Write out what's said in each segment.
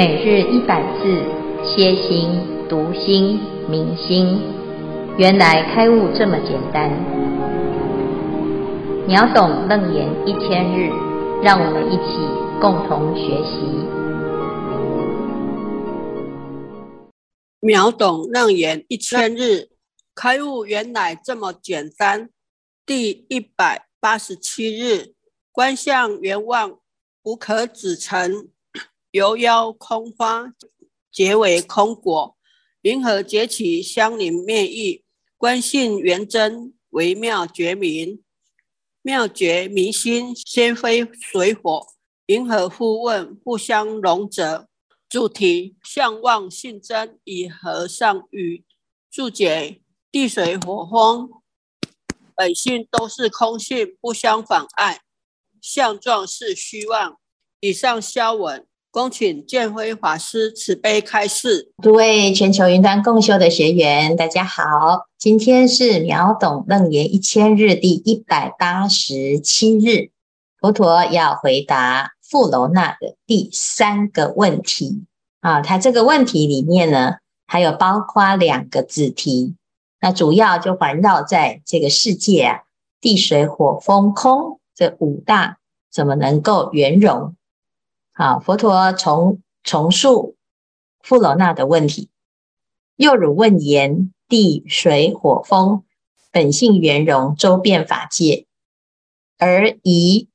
每日一百字，歇心、读心、明心，原来开悟这么简单。秒懂楞严一千日，让我们一起共同学习。秒懂楞严一千日，开悟原来这么简单。第一百八十七日，观相圆望，无可指成。由邀空花结为空果，云何结其相灵灭异？观性圆真，微妙觉明，妙觉明心，先非水火，云何复问不相容者？注题：相望性真，以和尚语注解：地水火风本性都是空性，不相妨碍，相状是虚妄。以上消文。恭请建辉法师慈悲开示。诸位全球云端共修的学员，大家好，今天是秒懂楞严一千日第一百八十七日，佛陀要回答富楼那的第三个问题啊。他这个问题里面呢，还有包括两个子题，那主要就环绕在这个世界啊，地水火风空这五大怎么能够圆融？啊，佛陀重重述富罗那的问题，又汝问言：地水火风本性圆融，周遍法界，而以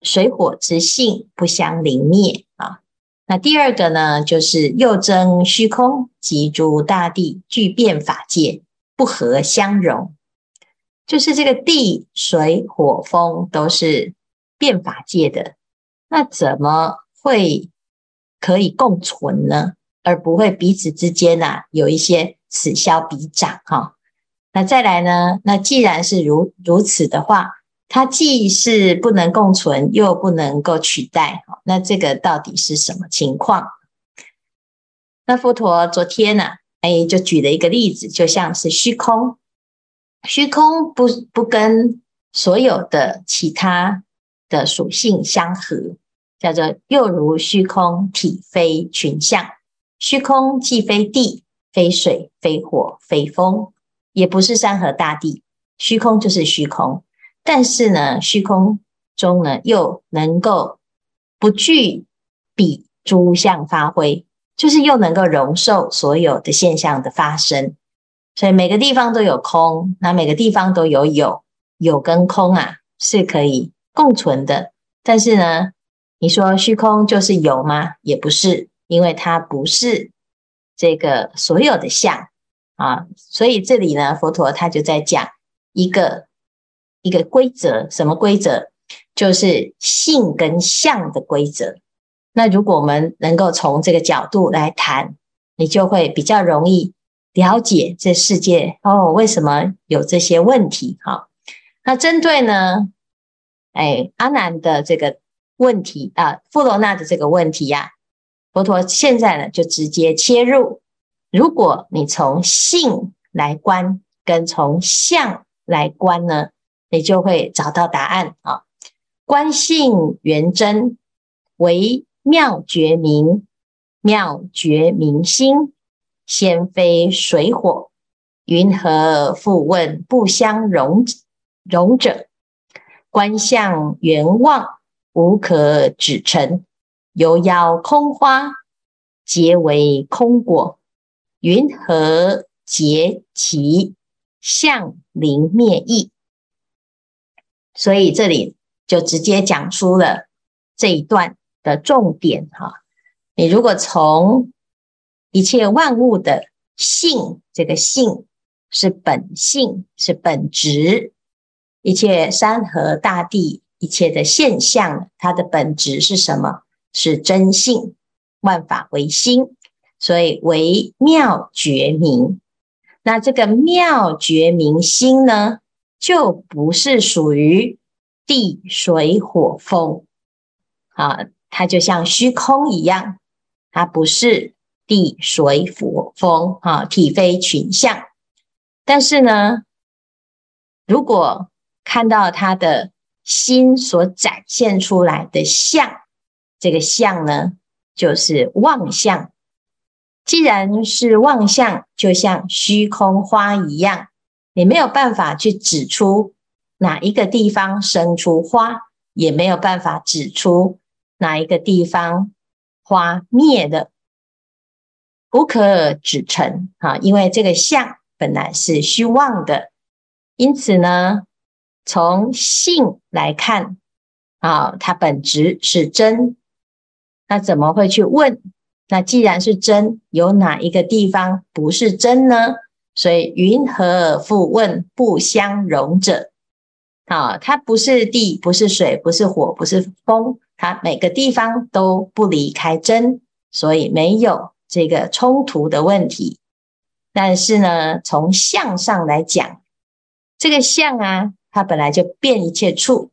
水火之性不相灵灭啊。那第二个呢，就是又争虚空及诸大地俱遍法界，不合相融，就是这个地水火风都是变法界的，那怎么？会可以共存呢，而不会彼此之间呐、啊、有一些此消彼长哈。那再来呢？那既然是如如此的话，它既是不能共存，又不能够取代，那这个到底是什么情况？那佛陀昨天呢、啊，哎，就举了一个例子，就像是虚空，虚空不不跟所有的其他的属性相合。叫做又如虚空体非群相，虚空既非地，非水，非火，非风，也不是山河大地，虚空就是虚空。但是呢，虚空中呢又能够不具比诸相发挥，就是又能够容受所有的现象的发生。所以每个地方都有空，那每个地方都有有，有跟空啊是可以共存的。但是呢，你说虚空就是有吗？也不是，因为它不是这个所有的相啊。所以这里呢，佛陀他就在讲一个一个规则，什么规则？就是性跟相的规则。那如果我们能够从这个角度来谈，你就会比较容易了解这世界哦，为什么有这些问题？哈，那针对呢，哎，阿难的这个。问题啊，富罗那的这个问题呀、啊，佛陀现在呢就直接切入。如果你从性来观，跟从相来观呢，你就会找到答案啊。观性圆真，微妙觉明，妙觉明心，先非水火，云何复问不相容容者？观相圆妄。无可指陈，由要空花结为空果，云何结其相灵灭异？所以这里就直接讲出了这一段的重点哈。你如果从一切万物的性，这个性是本性，是本质，一切山河大地。一切的现象，它的本质是什么？是真性，万法唯心，所以微妙觉明。那这个妙觉明心呢，就不是属于地水火风啊，它就像虚空一样，它不是地水火风啊，体非群象。但是呢，如果看到它的心所展现出来的相，这个相呢，就是妄相。既然是妄相，就像虚空花一样，你没有办法去指出哪一个地方生出花，也没有办法指出哪一个地方花灭的，无可指成啊！因为这个相本来是虚妄的，因此呢，从性来看啊，它本质是真。那怎么会去问？那既然是真，有哪一个地方不是真呢？所以云何复问不相容者？啊，它不是地，不是水，不是火，不是风，它每个地方都不离开真，所以没有这个冲突的问题。但是呢，从相上来讲，这个相啊，它本来就变一切处，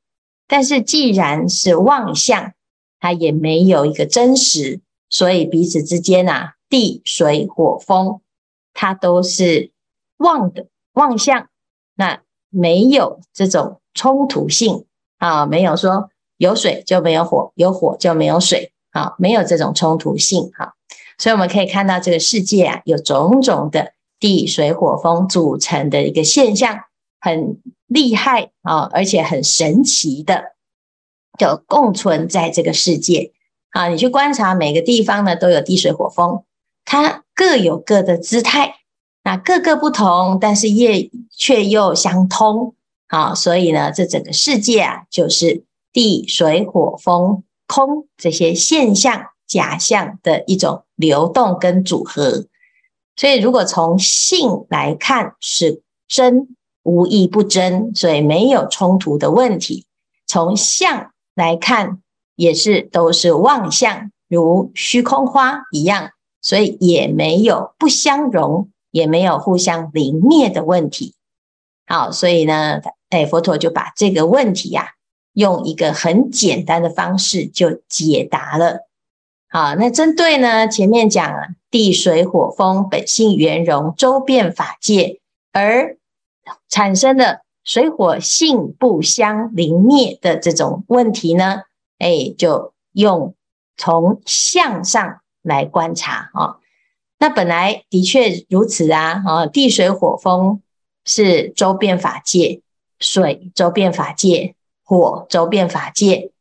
但是既然是妄相。它也没有一个真实，所以彼此之间啊，地水火风，它都是妄的妄相，那没有这种冲突性啊，没有说有水就没有火，有火就没有水啊，没有这种冲突性哈。所以我们可以看到这个世界啊，有种种的地水火风组成的一个现象，很厉害啊，而且很神奇的。就共存在这个世界啊！你去观察每个地方呢，都有地水火风，它各有各的姿态，那各个不同，但是也却又相通啊！所以呢，这整个世界啊，就是地水火风空这些现象假象的一种流动跟组合。所以，如果从性来看，是真无一不争，所以没有冲突的问题。从相。来看也是都是妄相，如虚空花一样，所以也没有不相容，也没有互相临灭的问题。好，所以呢，哎，佛陀就把这个问题呀、啊，用一个很简单的方式就解答了。好，那针对呢前面讲了地水火风本性圆融，周遍法界而产生的。水火性不相临灭的这种问题呢，哎，就用从相上来观察啊。那本来的确如此啊，啊，地水火风是周遍法界，水周遍法界，火周遍法界，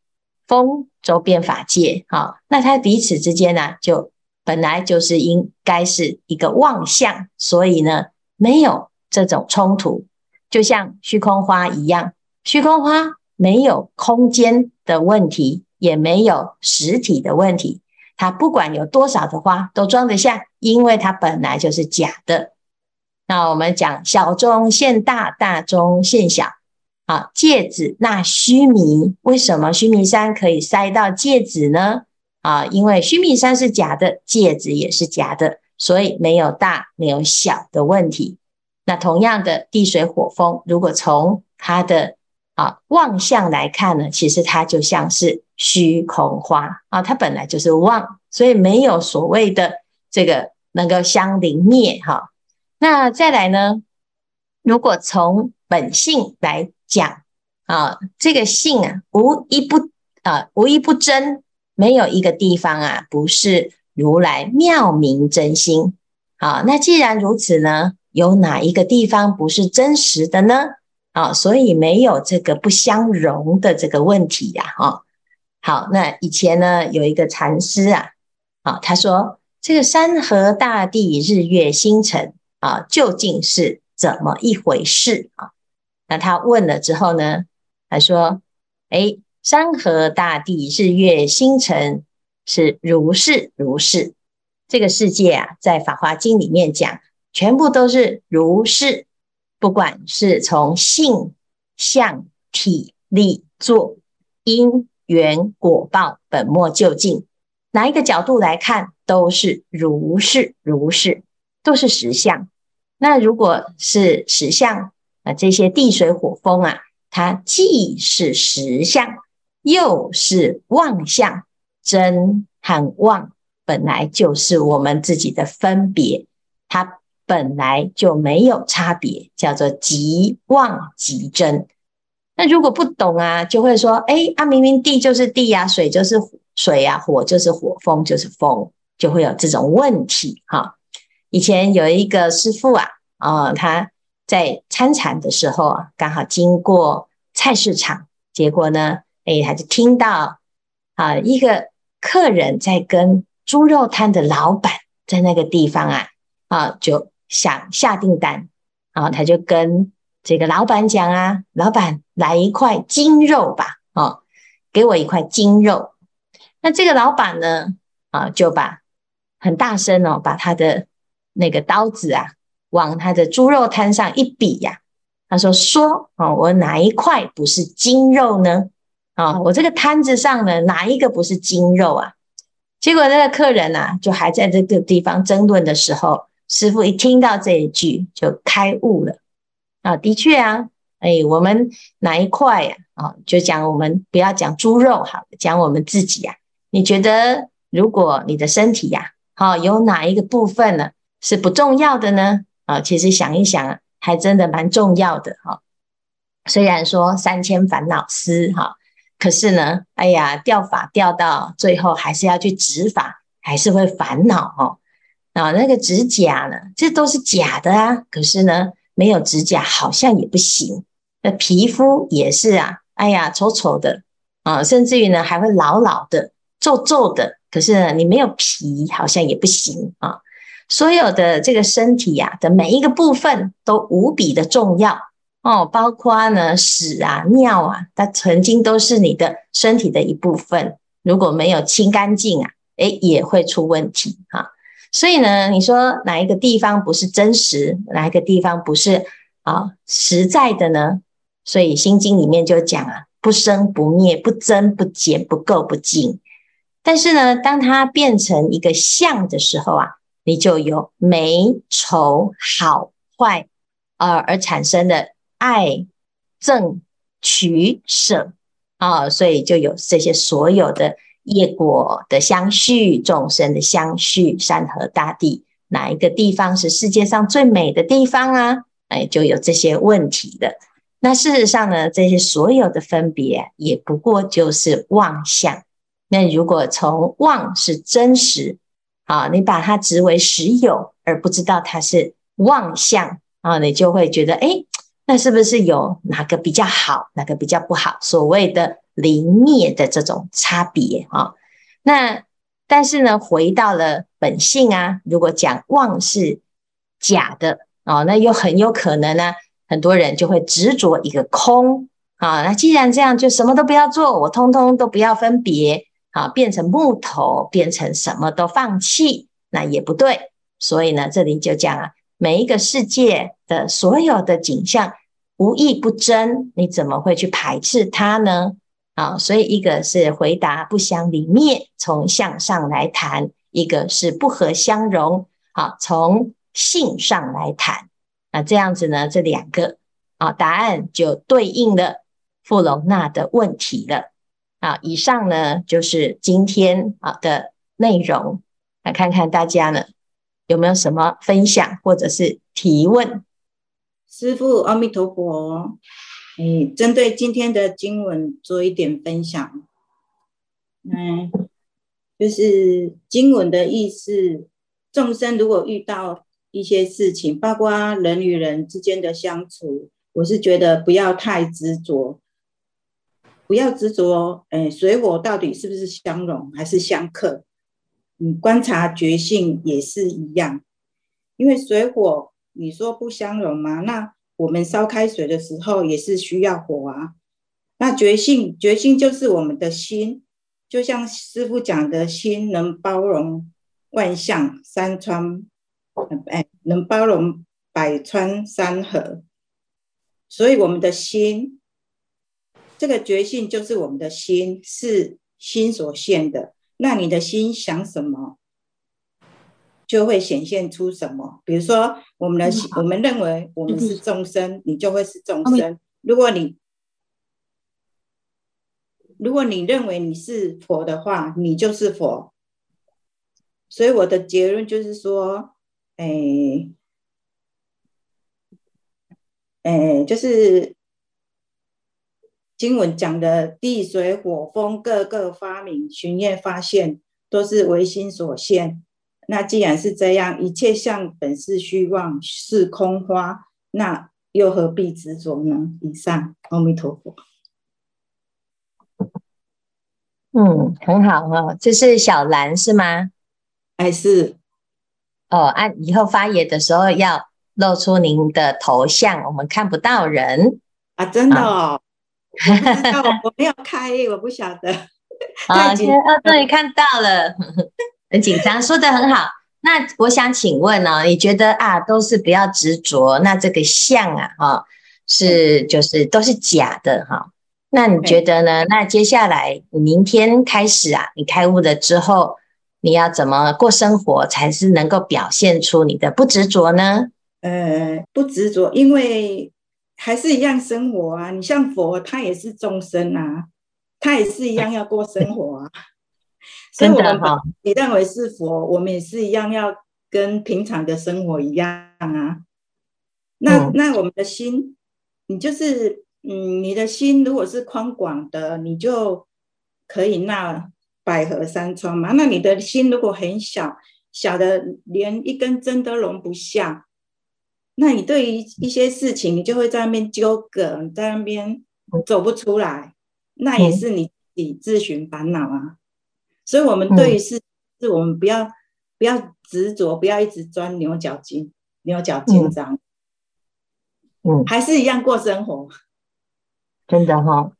风周遍法界，啊，那它彼此之间呢，就本来就是应该是一个妄相，所以呢，没有这种冲突。就像虚空花一样，虚空花没有空间的问题，也没有实体的问题。它不管有多少的花都装得下，因为它本来就是假的。那我们讲小中现大，大中现小。啊，戒指那须弥，为什么须弥山可以塞到戒指呢？啊，因为须弥山是假的，戒指也是假的，所以没有大没有小的问题。那同样的地水火风，如果从它的啊妄相来看呢，其实它就像是虚空花啊，它本来就是妄，所以没有所谓的这个能够相临灭哈。那再来呢，如果从本性来讲啊，这个性啊无一不啊无一不真，没有一个地方啊不是如来妙明真心。好，那既然如此呢？有哪一个地方不是真实的呢？啊，所以没有这个不相容的这个问题呀，哈。好，那以前呢有一个禅师啊，啊，他说这个山河大地、日月星辰啊，究竟是怎么一回事啊？那他问了之后呢，他说，诶，山河大地、日月星辰是如是如是，这个世界啊，在《法华经》里面讲。全部都是如是，不管是从性、相、体、力、作、因缘、果报、本末究竟，哪一个角度来看，都是如是如是，都是实相。那如果是实相，那这些地水火风啊，它既是实相，又是妄相，真和妄本来就是我们自己的分别，它。本来就没有差别，叫做即妄即真。那如果不懂啊，就会说：哎，啊，明明地就是地呀，水就是水啊，火就是火，风就是风，就会有这种问题哈。以前有一个师父啊，啊、他在参禅的时候啊，刚好经过菜市场，结果呢，哎，他就听到啊，一个客人在跟猪肉摊的老板在那个地方啊，啊，就想下订单，然后他就跟这个老板讲啊，老板来一块精肉吧，哦，给我一块精肉。那这个老板呢，啊，就把很大声哦，把他的那个刀子啊，往他的猪肉摊上一比呀，他说：“说啊，我哪一块不是精肉呢？啊，我这个摊子上呢，哪一个不是精肉啊？”结果那个客人啊，就还在这个地方争论的时候，师傅一听到这一句就开悟了。啊，的确啊，哎，我们哪一块呀？啊，就讲我们不要讲猪肉好，讲我们自己呀。你觉得，如果你的身体呀，好，有哪一个部分呢是不重要的呢？啊，其实想一想，还真的蛮重要的哈。虽然说三千烦恼丝哈，可是呢，哎呀，掉发掉到最后还是要去植发，还是会烦恼哦。啊，那个指甲呢，这都是假的啊。可是呢，没有指甲好像也不行。那皮肤也是啊，哎呀，丑丑的啊，甚至于呢，还会老老的。皱皱的，可是呢，你没有皮，好像也不行啊。所有的这个身体呀、啊、的每一个部分都无比的重要哦，包括呢屎啊、尿啊，它曾经都是你的身体的一部分。如果没有清干净啊，诶，也会出问题哈。所以呢，你说哪一个地方不是真实，哪一个地方不是啊实在的呢？所以《心经》里面就讲啊，不生不灭，不增不减，不垢不净。但是呢，当它变成一个相的时候啊，你就有美丑好坏，呃，而产生的爱憎取舍啊，所以就有这些所有的业果的相续，众生的相续，山河大地，哪一个地方是世界上最美的地方啊？哎，就有这些问题的。那事实上呢，这些所有的分别，也不过就是妄想。那如果从妄是真实啊，你把它执为实有，而不知道它是妄想啊，你就会觉得，哎，那是不是有哪个比较好，哪个比较不好？所谓的灵灭的这种差别啊。那但是呢，回到了本性啊，如果讲妄是假的啊，那又很有可能呢，很多人就会执着一个空啊。那既然这样，就什么都不要做，我通通都不要分别。啊，变成木头，变成什么都放弃，那也不对。所以呢，这里就讲啊，每一个世界的所有的景象，无意不争，你怎么会去排斥它呢？啊，所以一个是回答不相离灭，从相上来谈；一个是不合相容，好，从性上来谈。那这样子呢，这两个啊，答案就对应了富隆那的问题了。啊，以上呢就是今天啊的内容，来看看大家呢有没有什么分享或者是提问。师父，阿弥陀佛。你，针对今天的经文做一点分享。嗯，就是经文的意思，众生如果遇到一些事情，包括人与人之间的相处，我是觉得不要太执着。不要执着，哎，水火到底是不是相容还是相克？你观察觉性也是一样，因为水火，你说不相容吗？那我们烧开水的时候也是需要火啊。那觉性，觉性就是我们的心，就像师傅讲的心能包容万象山川，哎，能包容百川山河，所以我们的心。这个觉性就是我们的心，是心所现的。那你的心想什么，就会显现出什么。比如说，我们的心，我们认为我们是众生，你就会是众生。如果你如果你认为你是佛的话，你就是佛。所以我的结论就是说，哎，哎，就是。经文讲的地水火风各个发明、巡验发现，都是唯心所现。那既然是这样，一切相本是虚妄，是空花，那又何必执着呢？以上，阿弥陀佛。嗯，很好哦。这是小兰是吗？还是哦，按、啊、以后发言的时候要露出您的头像，我们看不到人啊，真的哦。我没有开，我不晓得。啊，现在终于看到了。很紧张，说的很好。那我想请问呢、哦，你觉得啊，都是不要执着，那这个相啊，哈、哦，是就是都是假的哈、哦。那你觉得呢？那接下来明天开始啊，你开悟了之后，你要怎么过生活才是能够表现出你的不执着呢？呃，不执着，因为还是一样生活啊。你像佛，他也是众生啊，他也是一样要过生活啊。真的哈，你认为是佛，我们也是一样，要跟平常的生活一样啊。那、嗯、那我们的心，你就是嗯，你的心如果是宽广的，你就可以纳百合山川嘛。那你的心如果很小，小的连一根针都容不下，那你对于一些事情，你就会在那边纠葛，在那边走不出来，那也是你自己自寻烦恼啊。所以，我们对于是，是我们不要不要执着，不要一直钻牛角尖、牛角尖这嗯，还是一样过生活。真的哈、哦，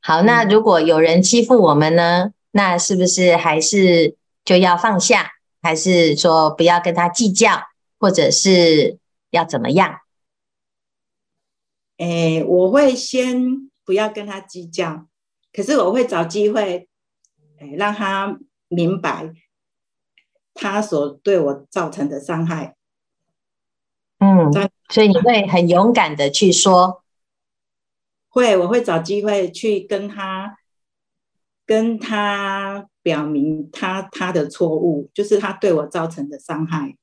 好。那如果有人欺负我们呢？那是不是还是就要放下？还是说不要跟他计较，或者是要怎么样？诶，我会先不要跟他计较，可是我会找机会。让他明白他所对我造成的伤害。嗯，所以你会很勇敢的去说，会，我会找机会去跟他跟他表明他他的错误，就是他对我造成的伤害。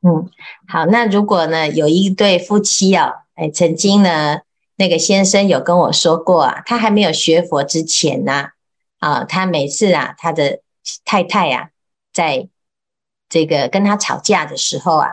嗯，好，那如果呢，有一对夫妻啊，哎，曾经呢，那个先生有跟我说过啊，他还没有学佛之前呢、啊。啊，他每次啊，他的太太呀、啊，在这个跟他吵架的时候啊，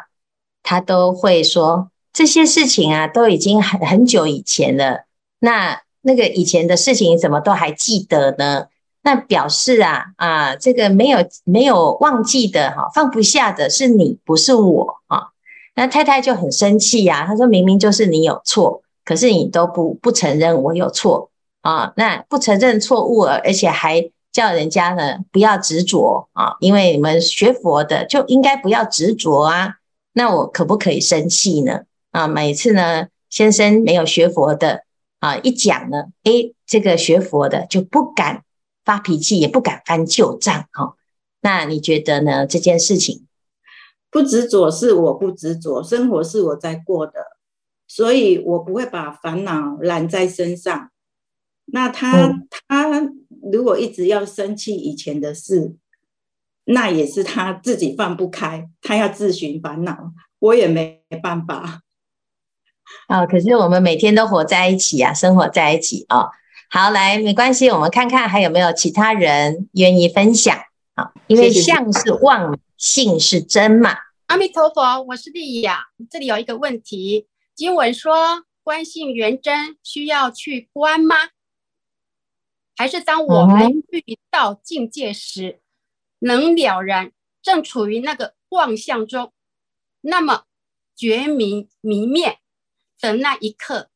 他都会说这些事情啊，都已经很很久以前了。那那个以前的事情，怎么都还记得呢？那表示啊啊，这个没有没有忘记的哈，放不下的是你，不是我啊。那太太就很生气呀、啊，他说明明就是你有错，可是你都不不承认我有错。啊，那不承认错误，而且还叫人家呢不要执着啊，因为你们学佛的就应该不要执着啊。那我可不可以生气呢？啊，每次呢，先生没有学佛的啊，一讲呢，诶，这个学佛的就不敢发脾气，也不敢翻旧账哈。那你觉得呢？这件事情不执着是我不执着，生活是我在过的，所以我不会把烦恼揽在身上。那他、嗯、他如果一直要生气以前的事，那也是他自己放不开，他要自寻烦恼，我也没办法。哦，可是我们每天都活在一起啊，生活在一起啊、哦。好，来，没关系，我们看看还有没有其他人愿意分享啊？因为相是妄，性是真嘛。阿弥陀佛，我是丽雅，这里有一个问题，经文说观性圆真需要去观吗？还是当我们遇到境界时，能了然，正处于那个妄相中，那么觉明明灭的那一刻，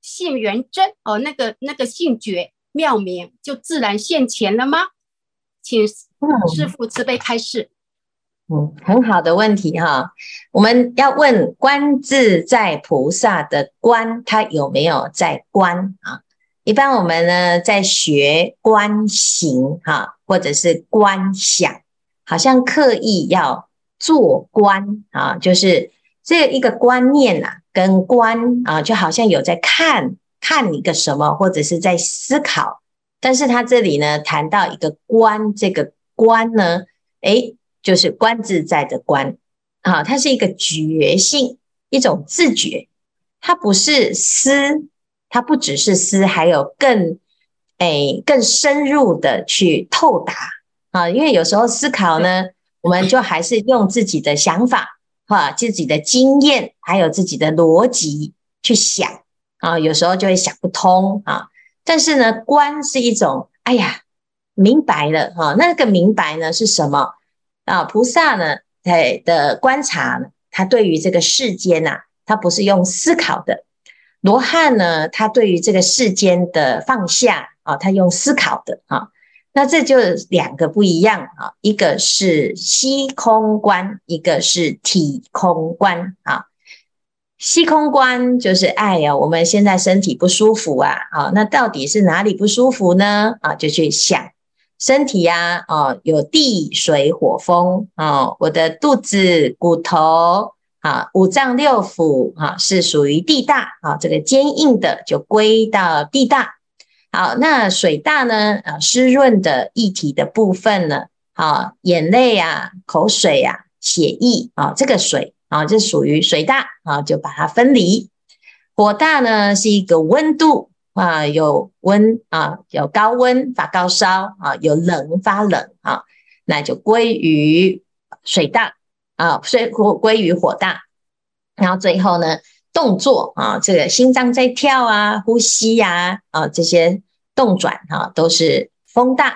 性圆真哦，那个那个性觉妙明就自然现前了吗？请师父慈悲开示。嗯，很好的问题哈，我们要问观自在菩萨的观，他有没有在观啊？一般我们呢，在学观行哈，或者是观想，好像刻意要做观啊，就是这一个观念呐、啊，跟观啊，就好像有在看看一个什么，或者是在思考。但是他这里呢，谈到一个观，这个观呢，诶，就是观自在的观啊，它是一个觉性，一种自觉，它不是思。它不只是思，还有更哎更深入的去透达啊，因为有时候思考呢，我们就还是用自己的想法哈，自己的经验，还有自己的逻辑去想啊，有时候就会想不通啊。但是呢，观是一种，哎呀，明白了哈。那个明白呢是什么啊？菩萨呢，在的观察呢，他对于这个世间呐，他不是用思考的；罗汉呢，他对于这个世间的放下啊，他用思考的啊。那这就两个不一样啊，一个是虚空观，一个是体空观啊。虚空观就是哎呀，我们现在身体不舒服啊，啊，那到底是哪里不舒服呢？啊，就去想身体呀，啊，有地水火风啊，我的肚子、骨头啊，五脏六腑啊，是属于地大啊，这个坚硬的就归到地大。好，那水大呢？啊，湿润的液体的部分呢？啊，眼泪啊，口水啊，血液啊，这个水。啊，这属于水大啊，就把它分离。火大呢，是一个温度啊，有温啊，有高温发高烧啊，有冷发冷啊，那就归于水大啊，所以归归于火大。然后最后呢，动作啊，这个心脏在跳啊，呼吸呀啊，这些动转啊，都是风大，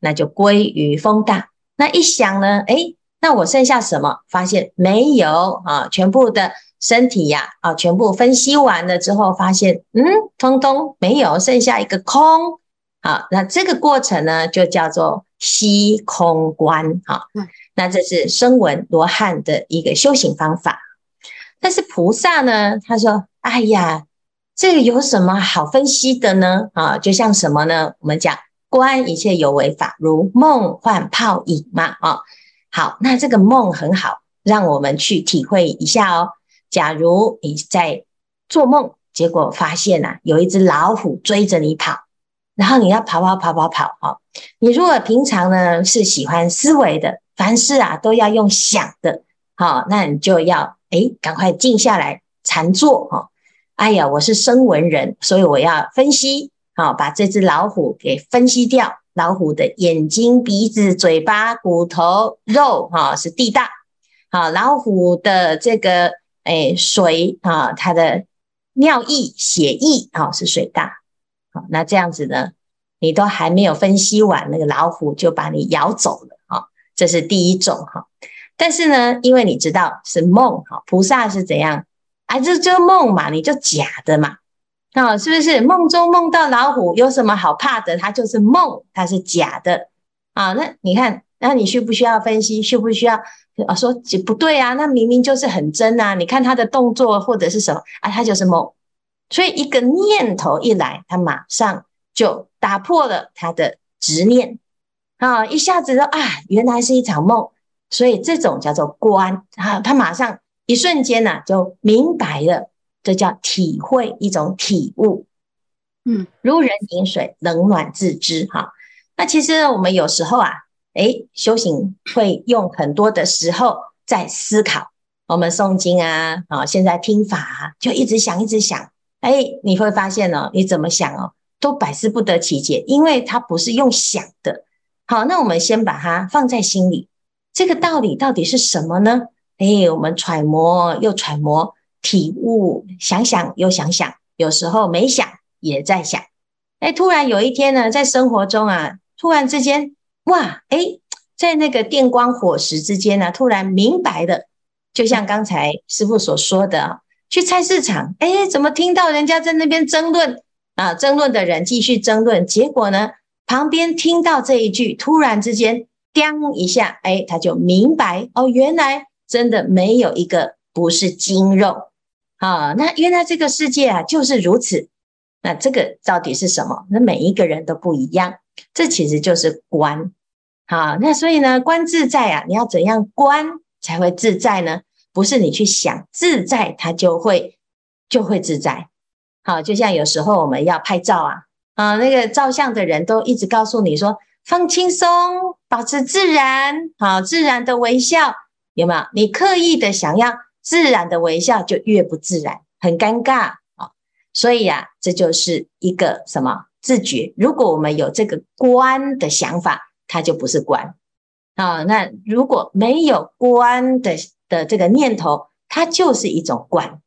那就归于风大。那一想呢，诶那我剩下什么？发现没有啊，全部的身体呀，啊，全部分析完了之后，发现嗯，通通没有，剩下一个空。好，那这个过程呢，就叫做吸空观。好，那这是声闻罗汉的一个修行方法。但是菩萨呢，他说：“哎呀，这个有什么好分析的呢？啊，就像什么呢？我们讲观一切有为法，如梦幻泡影嘛。啊。”好，那这个梦很好，让我们去体会一下哦。假如你在做梦，结果发现啊，有一只老虎追着你跑，然后你要跑跑跑跑跑哦。你如果平常呢是喜欢思维的，凡事啊都要用想的，好，那你就要诶赶快静下来禅坐哈。哎呀，我是声闻人，所以我要分析，好，把这只老虎给分析掉。老虎的眼睛、鼻子、嘴巴、骨头、肉，哈，是地大。好，老虎的这个诶水啊，它的尿液、血液啊，是水大。好，那这样子呢，你都还没有分析完，那个老虎就把你咬走了。这是第一种哈。但是呢，因为你知道是梦，哈，菩萨是怎样？啊，这就梦嘛，你就假的嘛。啊、是不是梦中梦到老虎有什么好怕的？它就是梦，它是假的啊。那你看，那你需不需要分析？需不需要啊？说不对啊，那明明就是很真啊。你看它的动作或者是什么啊，它就是梦。所以一个念头一来，它马上就打破了他的执念啊，一下子说啊，原来是一场梦。所以这种叫做观啊，他马上一瞬间呢、啊、就明白了。这叫体会一种体悟，嗯，如人饮水，冷暖自知哈。那其实我们有时候啊，诶，修行会用很多的时候在思考。我们诵经啊，啊，现在听法啊，就一直想，一直想。诶，你会发现哦，你怎么想哦，都百思不得其解，因为它不是用想的。好，那我们先把它放在心里，这个道理到底是什么呢？诶，我们揣摩又揣摩。体悟，想想又想想，有时候没想也在想。哎，突然有一天呢，在生活中啊，突然之间，哇，哎，在那个电光火石之间呢，突然明白了。就像刚才师傅所说的，去菜市场，哎，怎么听到人家在那边争论啊？争论的人继续争论，结果呢，旁边听到这一句，突然之间，叮一下，哎，他就明白哦，原来真的没有一个不是精肉。啊，那原来这个世界啊就是如此。那这个到底是什么？那每一个人都不一样。这其实就是观。好，那所以呢，观自在啊，你要怎样观才会自在呢？不是你去想自在，它就会就会自在。好，就像有时候我们要拍照啊，啊，那个照相的人都一直告诉你说，放轻松，保持自然，好，自然的微笑，有没有？你刻意的想要。自然的微笑就越不自然，很尴尬啊！所以呀、啊，这就是一个什么自觉。如果我们有这个观的想法，它就不是观啊。那如果没有观的的这个念头，它就是一种观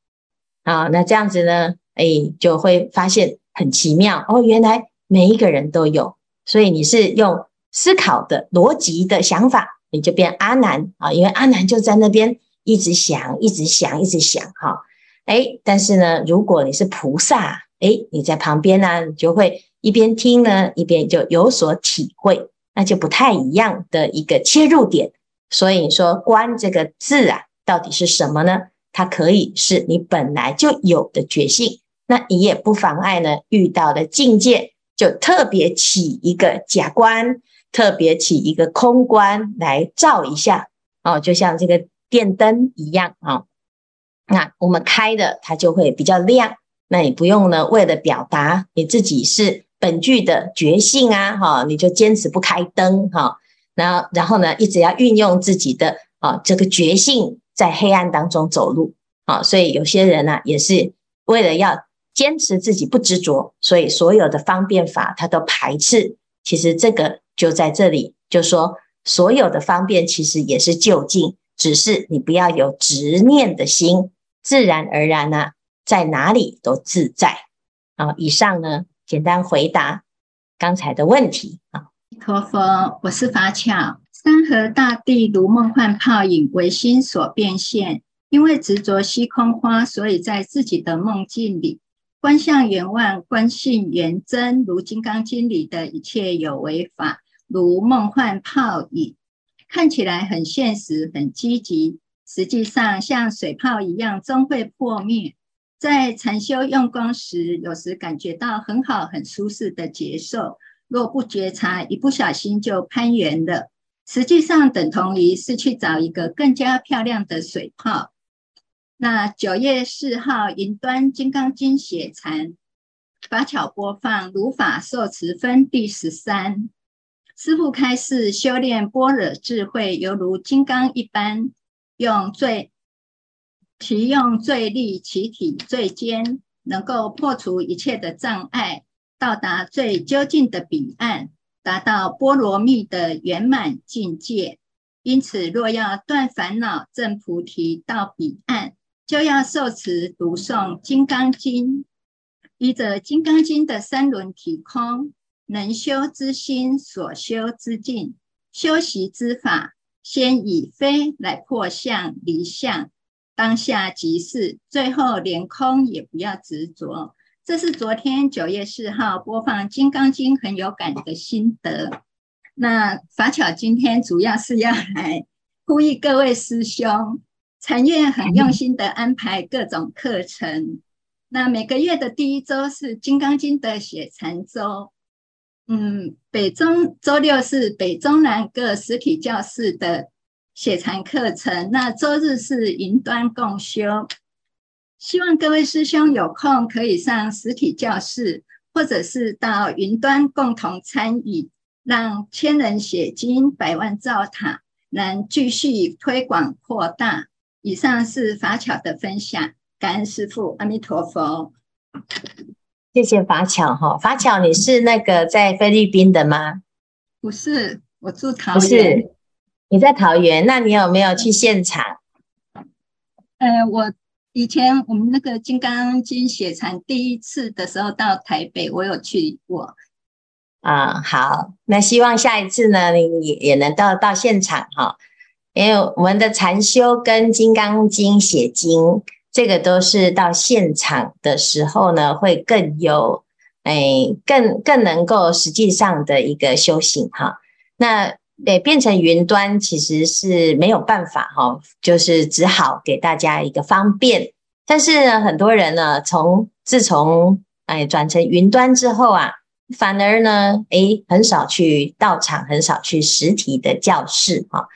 啊。那这样子呢，哎，就会发现很奇妙哦。原来每一个人都有，所以你是用思考的逻辑的想法，你就变阿难啊。因为阿难就在那边一直想，一直想，一直想哈。哎，但是呢，如果你是菩萨，哎，你在旁边呢，你就会一边听呢，一边就有所体会，那就不太一样的一个切入点。所以你说“观”这个字啊，到底是什么呢？它可以是你本来就有的觉性，那你也不妨碍呢，遇到的境界就特别起一个假观，特别起一个空观来照一下。哦，就像这个电灯一样啊。哦。那我们开的它就会比较亮，那你不用呢，为了表达你自己是本具的觉性啊，哈，你就坚持不开灯哈，然后然后呢，一直要运用自己的啊这个觉性在黑暗当中走路。啊，所以有些人呢，也是为了要坚持自己不执着，所以所有的方便法他都排斥。其实这个就在这里，就说所有的方便其实也是就近，只是你不要有执念的心。自然而然呢、在哪里都自在啊！以上呢，简单回答刚才的问题啊。陀佛，我是法巧。山河大地如梦幻泡影，唯心所变现。因为执着虚空花，所以在自己的梦境里，观相圆望，观性圆真。如《金刚经》里的一切有为法，如梦幻泡影，看起来很现实，很积极。实际上，像水泡一样，终会破灭。在禅修用功时，有时感觉到很好、很舒适的接受。若不觉察，一不小心就攀缘了。实际上，等同于是去找一个更加漂亮的水泡。那九月四号云端金刚经写禅，法巧播放如法受持分第十三。师父开示，修炼般若智慧，犹如金刚一般。用最其用最利，其体最坚，能够破除一切的障碍，到达最究竟的彼岸，达到波罗蜜的圆满境界。因此，若要断烦恼、证菩提到彼岸，就要受持读诵《金刚经》，依着《金刚经》的三轮体空，能修之心，所修之境，修习之法。先以非来破相离相，当下即是，最后连空也不要执着。这是昨天九月四号播放《金刚经》很有感的心得。那法巧今天主要是要来呼吁各位师兄，禅院很用心的安排各种课程。那每个月的第一周是《金刚经》的写禅周。嗯，北中周六是北中南各实体教室的写禅课程，那周日是云端共修。希望各位师兄有空可以上实体教室，或者是到云端共同参与，让千人写经，百万造塔，能继续推广扩大。以上是法巧的分享，感恩师父，阿弥陀佛。谢谢法巧哈，法巧，你是那个在菲律宾的吗？不是，我住桃园。不是，你在桃园，那你有没有去现场？呃，我以前我们那个《金刚经》写禅第一次的时候到台北，我有去过。啊，好，那希望下一次呢，你也也能到到现场哈，因为我们的禅修跟《金刚经》写经。这个都是到现场的时候呢，会更有，哎，更更能够实际上的一个修行哈。那对变成云端其实是没有办法哈，就是只好给大家一个方便。但是呢，很多人呢，从自从哎转成云端之后啊，反而呢，哎，很少去道场，很少去实体的教室哈。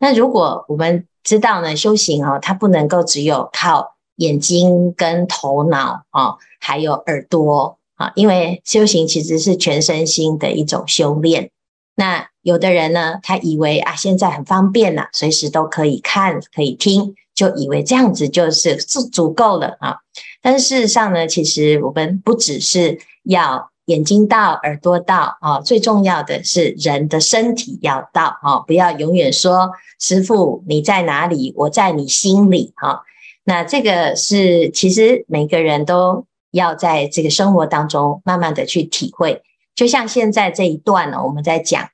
那如果我们知道呢，修行哦，它不能够只有靠。眼睛跟头脑啊，还有耳朵啊，因为修行其实是全身心的一种修炼。那有的人呢，他以为啊，现在很方便了，随时都可以看，可以听，就以为这样子就是足足够了啊。但事实上呢，其实我们不只是要眼睛到，耳朵到啊，最重要的是人的身体要到啊，不要永远说师傅你在哪里，我在你心里哈。那这个是其实每个人都要在这个生活当中慢慢的去体会。就像现在这一段呢，我们在讲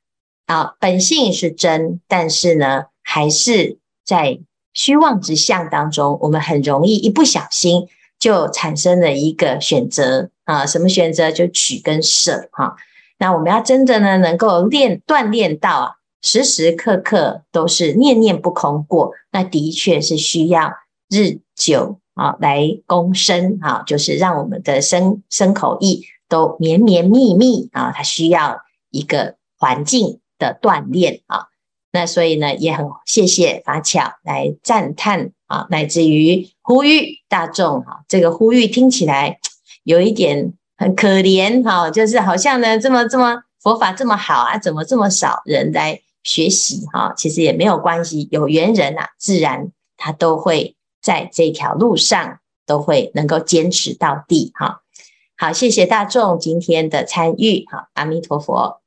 啊，本性是真，但是呢，还是在虚妄之相当中，我们很容易一不小心就产生了一个选择啊，什么选择？就取跟舍哈。那我们要真的呢，能够练锻炼到啊，时时刻刻都是念念不空过，那的确是需要日久啊来躬身啊，就是让我们的身身口意都绵绵密密啊，它需要一个环境的锻炼啊。那所以呢，也很谢谢法巧来赞叹啊，乃至于呼吁大众哈，这个呼吁听起来有一点很可怜哈，就是好像呢这么这么佛法这么好啊，怎么这么少人来学习哈？其实也没有关系，有缘人呐，自然他都会在这条路上都会能够坚持到底哈。好，谢谢大众今天的参与哈，阿弥陀佛。